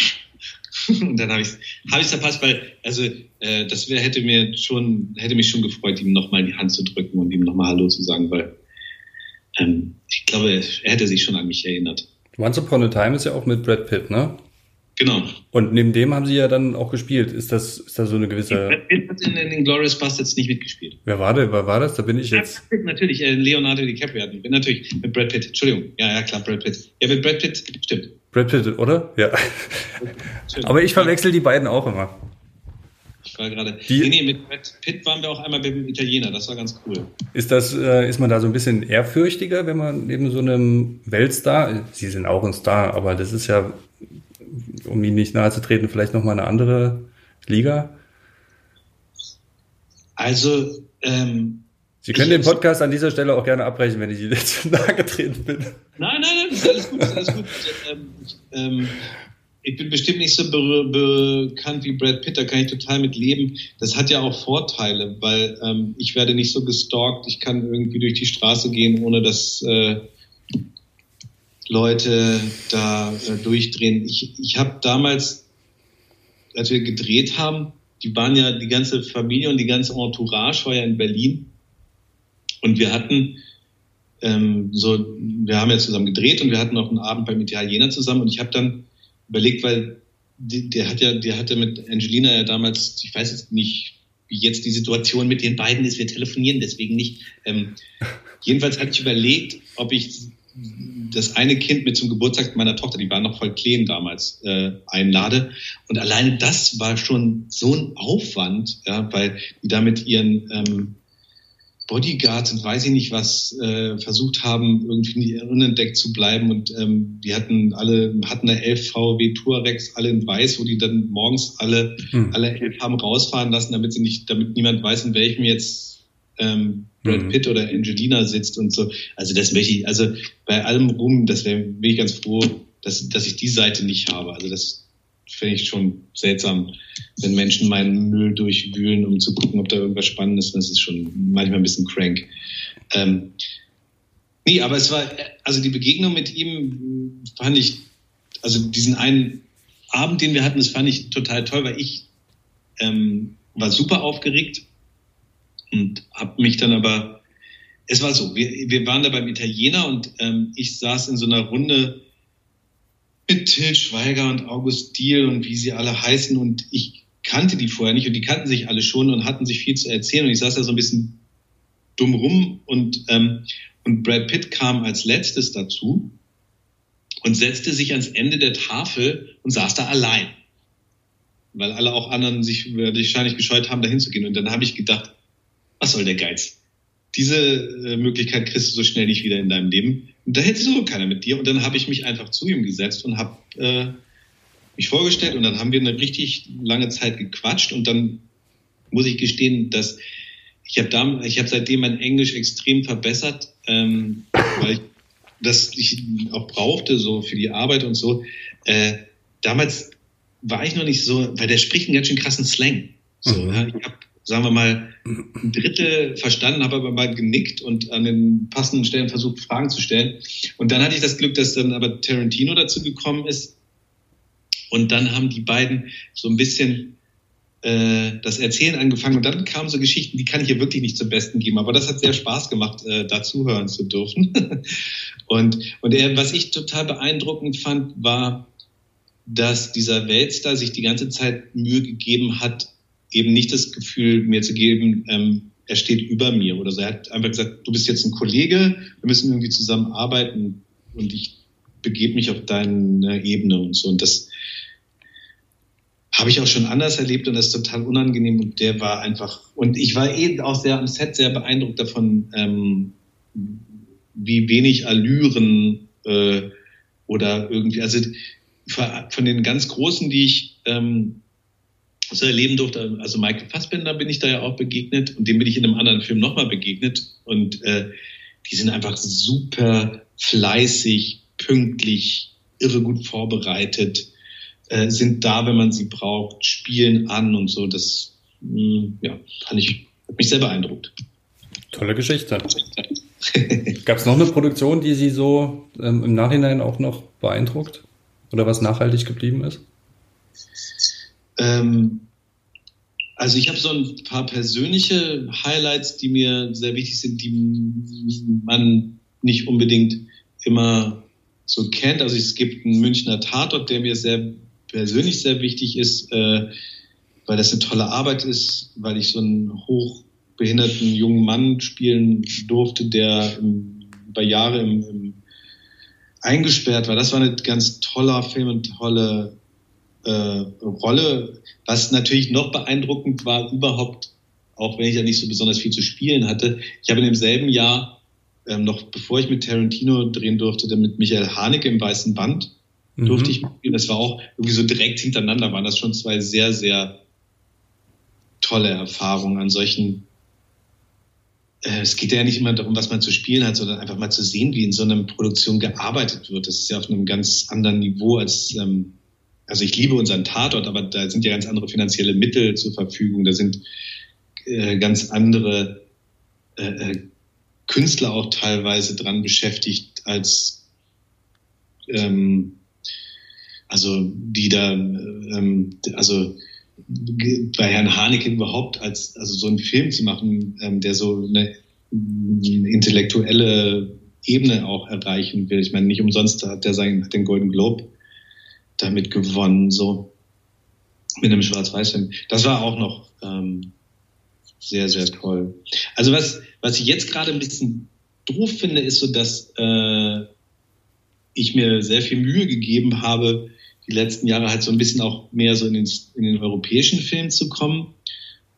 [laughs] Und dann habe ich es hab ich's verpasst, weil, also, äh, das wär, hätte mir schon, hätte mich schon gefreut, ihm nochmal die Hand zu drücken und ihm nochmal Hallo zu sagen, weil ähm, ich glaube, er hätte sich schon an mich erinnert. Once Upon a Time ist ja auch mit Brad Pitt, ne? Genau. Und neben dem haben Sie ja dann auch gespielt. Ist das, ist da so eine gewisse. Pitt hat in, in den Glorious Bastards nicht mitgespielt. Wer war der? Wer war das? Da bin ich jetzt. Ja, natürlich, äh, Leonardo DiCaprio hat mit, natürlich mit Brad Pitt. Entschuldigung. Ja, ja, klar, Brad Pitt. Ja, mit Brad Pitt, stimmt. Brad Pitt, oder? Ja. Aber ich verwechsel die beiden auch immer. Ich war gerade. Nee, nee, mit Brad Pitt waren wir auch einmal beim Italiener, das war ganz cool. Ist das, äh, ist man da so ein bisschen ehrfürchtiger, wenn man neben so einem Weltstar, Sie sind auch ein Star, aber das ist ja, um ihn nicht nahe zu treten, vielleicht nochmal eine andere Liga? Also, ähm, Sie können den Podcast an dieser Stelle auch gerne abbrechen, wenn ich Ihnen jetzt [laughs] nahe getreten bin. Nein, nein, nein, alles gut, alles gut. ähm, ähm, ich bin bestimmt nicht so be bekannt wie Brad Pitt, da kann ich total mit leben. Das hat ja auch Vorteile, weil ähm, ich werde nicht so gestalkt, ich kann irgendwie durch die Straße gehen, ohne dass äh, Leute da äh, durchdrehen. Ich, ich habe damals, als wir gedreht haben, die waren ja, die ganze Familie und die ganze Entourage war ja in Berlin. Und wir hatten ähm, so, wir haben ja zusammen gedreht und wir hatten auch einen Abend beim Italiener zusammen und ich habe dann überlegt, weil die, der hat ja, der hatte mit Angelina ja damals, ich weiß jetzt nicht, wie jetzt die Situation mit den beiden ist, wir telefonieren deswegen nicht. Ähm, jedenfalls hatte ich überlegt, ob ich das eine Kind mit zum Geburtstag meiner Tochter, die war noch voll klein damals, äh, einlade. Und alleine das war schon so ein Aufwand, ja, weil die da mit ihren ähm, Bodyguards und weiß ich nicht was äh, versucht haben, irgendwie unentdeckt zu bleiben. Und ähm, die hatten alle, hatten eine 11 VW Touaregs, alle in weiß, wo die dann morgens alle, hm. alle elf haben rausfahren lassen, damit sie nicht, damit niemand weiß, in welchem jetzt ähm, Brad hm. Pitt oder Angelina sitzt und so. Also das möchte ich, also bei allem Ruhm, das wäre, bin ich ganz froh, dass, dass ich die Seite nicht habe. Also das finde ich schon seltsam, wenn Menschen meinen Müll durchwühlen, um zu gucken, ob da irgendwas Spannendes ist. Das ist schon manchmal ein bisschen crank. Ähm, nee, aber es war, also die Begegnung mit ihm fand ich, also diesen einen Abend, den wir hatten, das fand ich total toll, weil ich ähm, war super aufgeregt und habe mich dann aber, es war so, wir, wir waren da beim Italiener und ähm, ich saß in so einer Runde mit Til Schweiger und August Diel und wie sie alle heißen. Und ich kannte die vorher nicht und die kannten sich alle schon und hatten sich viel zu erzählen. Und ich saß da so ein bisschen dumm rum und, ähm, und Brad Pitt kam als letztes dazu und setzte sich ans Ende der Tafel und saß da allein. Weil alle auch anderen sich wahrscheinlich gescheut haben, da hinzugehen. Und dann habe ich gedacht, was soll der Geiz? Diese äh, Möglichkeit kriegst du so schnell nicht wieder in deinem Leben. Und da hätte so keiner mit dir. Und dann habe ich mich einfach zu ihm gesetzt und habe äh, mich vorgestellt. Und dann haben wir eine richtig lange Zeit gequatscht. Und dann muss ich gestehen, dass ich habe ich habe seitdem mein Englisch extrem verbessert, ähm, weil ich das ich auch brauchte so für die Arbeit und so. Äh, damals war ich noch nicht so, weil der spricht einen ganz schön krassen Slang. So, mhm. ja, ich habe sagen wir mal, ein Drittel verstanden, habe aber mal genickt und an den passenden Stellen versucht, Fragen zu stellen. Und dann hatte ich das Glück, dass dann aber Tarantino dazu gekommen ist. Und dann haben die beiden so ein bisschen äh, das Erzählen angefangen. Und dann kamen so Geschichten, die kann ich hier wirklich nicht zum Besten geben. Aber das hat sehr Spaß gemacht, äh, da zuhören zu dürfen. [laughs] und und er, was ich total beeindruckend fand, war, dass dieser Weltstar sich die ganze Zeit Mühe gegeben hat, eben nicht das Gefühl mir zu geben, ähm, er steht über mir oder so. Er hat einfach gesagt, du bist jetzt ein Kollege, wir müssen irgendwie zusammen arbeiten und ich begebe mich auf deine Ebene und so. Und das habe ich auch schon anders erlebt und das ist total unangenehm und der war einfach, und ich war eh auch sehr am Set sehr beeindruckt davon, ähm, wie wenig Allüren äh, oder irgendwie, also von den ganz Großen, die ich ähm, so erleben durfte. Also Michael Fassbender bin ich da ja auch begegnet und dem bin ich in einem anderen Film nochmal begegnet. Und äh, die sind einfach super fleißig, pünktlich, irre gut vorbereitet, äh, sind da, wenn man sie braucht, spielen an und so. Das mh, hm, ja, fand ich, hat mich sehr beeindruckt. Tolle Geschichte. [laughs] Gab es noch eine Produktion, die Sie so ähm, im Nachhinein auch noch beeindruckt? Oder was nachhaltig geblieben ist? Ähm, also ich habe so ein paar persönliche Highlights, die mir sehr wichtig sind, die man nicht unbedingt immer so kennt. Also es gibt einen Münchner Tatort, der mir sehr persönlich sehr wichtig ist, äh, weil das eine tolle Arbeit ist, weil ich so einen hochbehinderten jungen Mann spielen durfte, der im, über Jahre im, im eingesperrt war. Das war ein ganz toller Film und tolle äh, Rolle. Was natürlich noch beeindruckend war, überhaupt, auch wenn ich ja nicht so besonders viel zu spielen hatte, ich habe in demselben Jahr, ähm, noch bevor ich mit Tarantino drehen durfte, dann mit Michael Haneke im Weißen Band mhm. durfte ich spielen. Das war auch irgendwie so direkt hintereinander, waren das schon zwei sehr, sehr tolle Erfahrungen an solchen äh, es geht ja nicht immer darum, was man zu spielen hat, sondern einfach mal zu sehen, wie in so einer Produktion gearbeitet wird. Das ist ja auf einem ganz anderen Niveau als, ähm, also ich liebe unseren Tatort, aber da sind ja ganz andere finanzielle Mittel zur Verfügung. Da sind äh, ganz andere äh, äh Künstler auch teilweise dran beschäftigt als ähm, also die da ähm, also bei Herrn Haneke überhaupt als also so einen Film zu machen, ähm, der so eine, eine, intellektuelle Ebene auch erreichen will. Ich meine, nicht umsonst hat er seinen, den Golden Globe damit gewonnen, so mit einem Schwarz-Weiß-Film. Das war auch noch ähm, sehr, sehr toll. Also was, was ich jetzt gerade ein bisschen doof finde, ist so, dass äh, ich mir sehr viel Mühe gegeben habe, die letzten Jahre halt so ein bisschen auch mehr so in den, in den europäischen Film zu kommen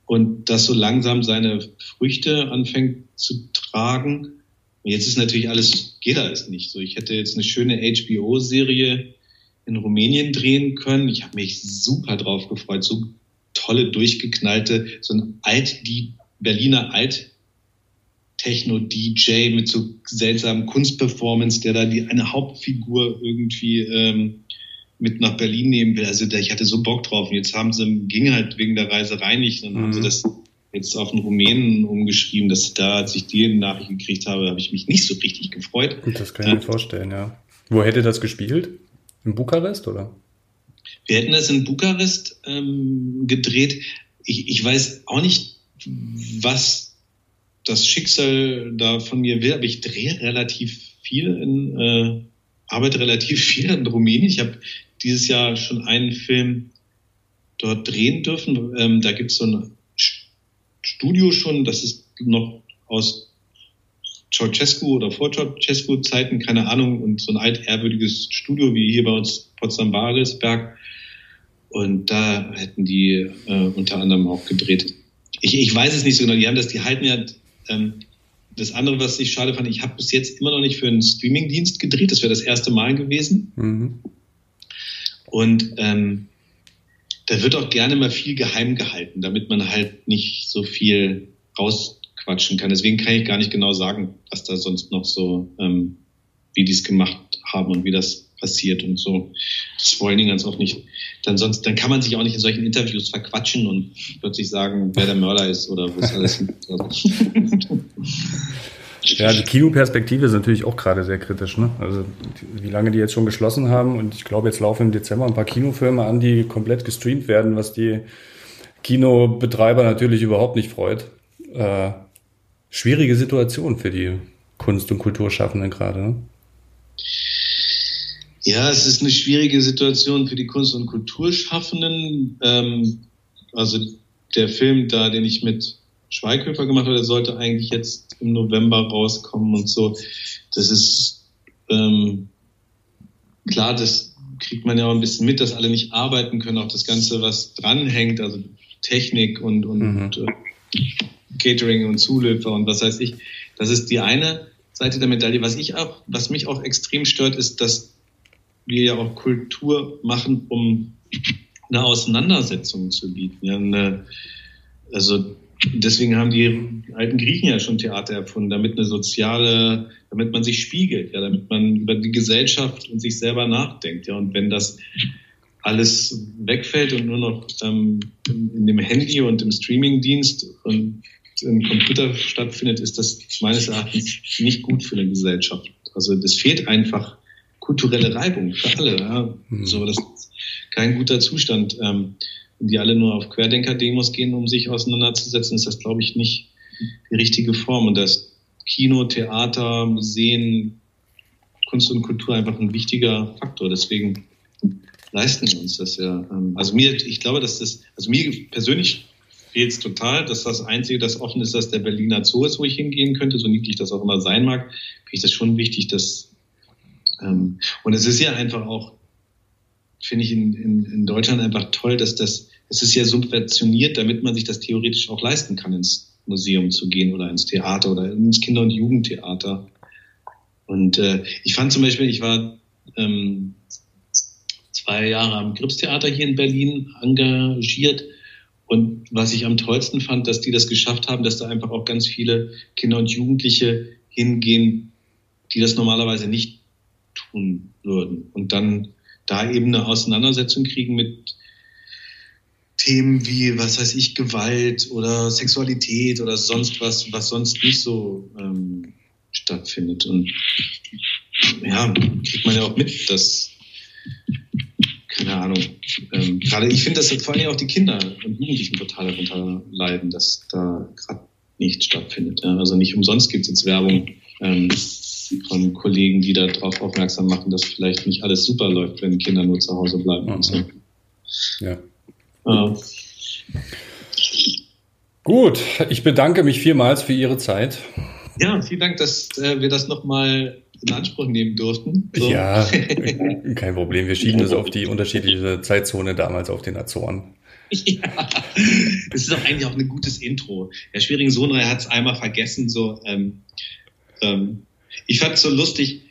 und das so langsam seine Früchte anfängt zu tragen. Jetzt ist natürlich alles, geht alles nicht so. Ich hätte jetzt eine schöne HBO-Serie in Rumänien drehen können. Ich habe mich super drauf gefreut. So tolle, durchgeknallte, so ein alt, die Berliner Alt Techno-DJ mit so seltsamen Kunstperformance, der da die eine Hauptfigur irgendwie ähm, mit nach Berlin nehmen will. Also ich hatte so Bock drauf. Und jetzt haben sie, ging halt wegen der Reiserei nicht. Dann mhm. haben sie mhm. das jetzt auf den Rumänen umgeschrieben, dass da, als ich die Nachricht gekriegt habe, habe ich mich nicht so richtig gefreut. Das kann ich mir vorstellen, ja. Wo hätte das gespielt? In Bukarest oder? Wir hätten das in Bukarest ähm, gedreht. Ich, ich weiß auch nicht, was das Schicksal da von mir will, aber ich drehe relativ viel in, äh, arbeite relativ [laughs] viel in Rumänien. Ich habe dieses Jahr schon einen Film dort drehen dürfen. Ähm, da gibt es so ein Studio schon, das ist noch aus Ceausescu oder vor Ceausescu-Zeiten, keine Ahnung, und so ein altehrwürdiges Studio wie hier bei uns Potsdam-Baresberg. Und da hätten die äh, unter anderem auch gedreht. Ich, ich weiß es nicht so genau. Die haben das, die halten ja ähm, das andere, was ich schade fand, ich habe bis jetzt immer noch nicht für einen Streamingdienst gedreht. Das wäre das erste Mal gewesen. Mhm. Und ähm, da wird auch gerne mal viel geheim gehalten, damit man halt nicht so viel rausquatschen kann. Deswegen kann ich gar nicht genau sagen, was da sonst noch so, ähm, wie die es gemacht haben und wie das passiert und so. Das wollen die ganz oft nicht. Dann sonst, dann kann man sich auch nicht in solchen Interviews verquatschen und plötzlich sagen, wer der Mörder ist oder wo es alles [laughs] Ja, die Kinoperspektive ist natürlich auch gerade sehr kritisch. Ne? Also wie lange die jetzt schon geschlossen haben und ich glaube, jetzt laufen im Dezember ein paar Kinofilme an, die komplett gestreamt werden, was die Kinobetreiber natürlich überhaupt nicht freut. Äh, schwierige Situation für die Kunst- und Kulturschaffenden gerade. Ne? Ja, es ist eine schwierige Situation für die Kunst- und Kulturschaffenden. Ähm, also der Film da, den ich mit Schweighöfer gemacht habe, der sollte eigentlich jetzt im November rauskommen und so. Das ist ähm, klar, das kriegt man ja auch ein bisschen mit, dass alle nicht arbeiten können, auch das Ganze, was dranhängt, also Technik und, und, mhm. Catering und Zuliefer und was weiß ich. Das ist die eine Seite der Medaille. Was ich auch, was mich auch extrem stört, ist, dass wir ja auch Kultur machen, um eine Auseinandersetzung zu bieten. Ja, eine, also deswegen haben die alten Griechen ja schon Theater erfunden, damit eine soziale, damit man sich spiegelt, ja, damit man über die Gesellschaft und sich selber nachdenkt. Ja, und wenn das alles wegfällt und nur noch ähm, in dem Handy und im Streamingdienst und im Computer stattfindet, ist das meines Erachtens nicht gut für eine Gesellschaft. Also das fehlt einfach kulturelle Reibung für alle. Ja. Mhm. So, das ist kein guter Zustand. Ähm, wenn die alle nur auf Querdenker-Demos gehen, um sich auseinanderzusetzen, ist das, glaube ich, nicht die richtige Form. Und das Kino, Theater, Museen, Kunst und Kultur einfach ein wichtiger Faktor. Deswegen leisten wir uns das ja. Ähm, also mir, ich glaube, dass das, also mir persönlich fehlt es total, dass das Einzige, das offen ist, dass der Berliner Zoo ist, wo ich hingehen könnte, so niedlich das auch immer sein mag, finde ich das schon wichtig, dass ähm, und es ist ja einfach auch, finde ich in, in, in Deutschland einfach toll, dass das, es ist ja subventioniert, damit man sich das theoretisch auch leisten kann, ins Museum zu gehen oder ins Theater oder ins Kinder- und Jugendtheater. Und äh, ich fand zum Beispiel, ich war ähm, zwei Jahre am Gripstheater hier in Berlin engagiert. Und was ich am tollsten fand, dass die das geschafft haben, dass da einfach auch ganz viele Kinder und Jugendliche hingehen, die das normalerweise nicht tun würden. Und dann da eben eine Auseinandersetzung kriegen mit Themen wie, was weiß ich, Gewalt oder Sexualität oder sonst was, was sonst nicht so ähm, stattfindet. Und ja, kriegt man ja auch mit, dass, keine Ahnung, ähm, gerade ich finde, dass vor allem auch die Kinder und Jugendlichen total darunter leiden, dass da gerade nichts stattfindet. Ja. Also nicht umsonst gibt es jetzt Werbung ähm, von Kollegen, die darauf aufmerksam machen, dass vielleicht nicht alles super läuft, wenn Kinder nur zu Hause bleiben mhm. und so. Ja. ja. Gut, ich bedanke mich vielmals für Ihre Zeit. Ja, vielen Dank, dass äh, wir das nochmal in Anspruch nehmen durften. So. Ja, [laughs] kein Problem. Wir schieben das auf die unterschiedliche Zeitzone damals auf den Azoren. Ja, das ist doch eigentlich auch ein gutes Intro. Herr Schwering-Sohnrei hat es einmal vergessen, so ähm, ähm, ich fand es so lustig.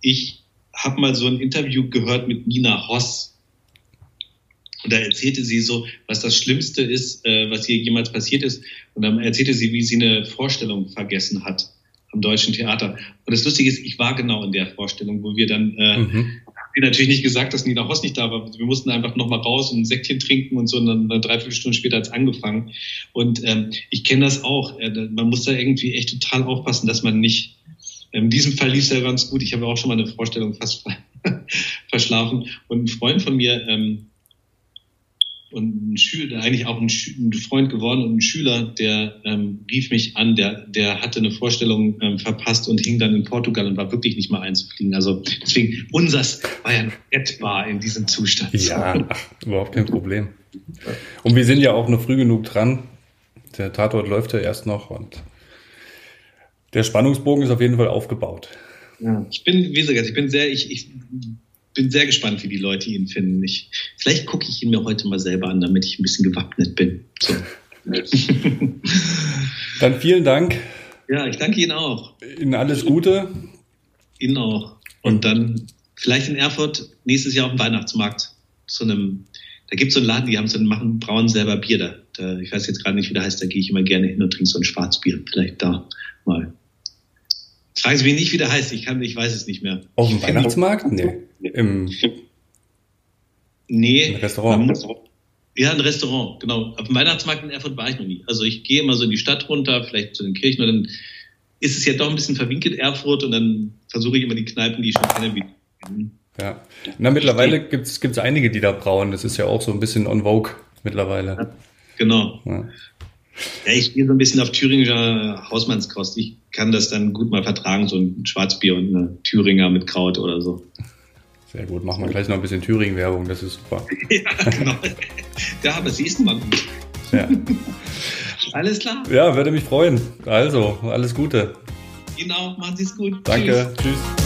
Ich habe mal so ein Interview gehört mit Nina Hoss. Und da erzählte sie so, was das Schlimmste ist, äh, was ihr jemals passiert ist. Und dann erzählte sie, wie sie eine Vorstellung vergessen hat am Deutschen Theater. Und das Lustige ist, ich war genau in der Vorstellung, wo wir dann, äh, mhm. natürlich nicht gesagt, dass Nina Hoss nicht da war. Wir mussten einfach nochmal raus und ein Säckchen trinken und so. Und dann eine Dreiviertelstunde später hat es angefangen. Und ähm, ich kenne das auch. Äh, man muss da irgendwie echt total aufpassen, dass man nicht in diesem Fall lief es ja ganz gut. Ich habe auch schon mal eine Vorstellung fast [laughs] verschlafen. Und ein Freund von mir ähm, und ein Schüler, eigentlich auch ein, Freund geworden und ein Schüler, der ähm, rief mich an, der, der hatte eine Vorstellung ähm, verpasst und hing dann in Portugal und war wirklich nicht mal einzufliegen. Also deswegen, unsers war ja etwa in diesem Zustand. Ja, überhaupt kein Problem. Und wir sind ja auch noch früh genug dran. Der Tatort läuft ja erst noch und der Spannungsbogen ist auf jeden Fall aufgebaut. Ja, ich bin, wie gesagt, ich bin sehr, ich, ich bin sehr gespannt, wie die Leute ihn finden. Ich, vielleicht gucke ich ihn mir heute mal selber an, damit ich ein bisschen gewappnet bin. So. [laughs] Dann vielen Dank. Ja, ich danke Ihnen auch. Ihnen alles Gute. Ihnen auch. Und dann vielleicht in Erfurt nächstes Jahr auf dem Weihnachtsmarkt zu einem, da gibt es so einen Laden, die haben so einen, machen, brauen selber Bier da. da ich weiß jetzt gerade nicht, wie der heißt, da gehe ich immer gerne hin und trinke so ein Schwarzbier. Vielleicht da mal. Fragen Sie mich nicht, wie der heißt. Ich, kann, ich weiß es nicht mehr. Auf dem Weihnachtsmarkt? Nee. Im, nee. Im Restaurant. Muss, ja, ein Restaurant, genau. Auf dem Weihnachtsmarkt in Erfurt war ich noch nie. Also ich gehe immer so in die Stadt runter, vielleicht zu den Kirchen und dann ist es ja doch ein bisschen verwinkelt Erfurt und dann versuche ich immer die Kneipen, die ich schon kenne, wie. Ja. Na, mittlerweile gibt es einige, die da brauen. Das ist ja auch so ein bisschen on vogue mittlerweile. Ja, genau. Ja. Ja, ich gehe so ein bisschen auf Thüringer Hausmannskost. Ich kann das dann gut mal vertragen, so ein Schwarzbier und eine Thüringer mit Kraut oder so. Sehr gut, machen wir gleich noch ein bisschen Thüringen-Werbung, das ist super. [laughs] ja, genau. Ja, aber siehst du mal gut. Ja. [laughs] alles klar. Ja, würde mich freuen. Also, alles Gute. Genau, machen Sie es gut. Danke, tschüss. tschüss.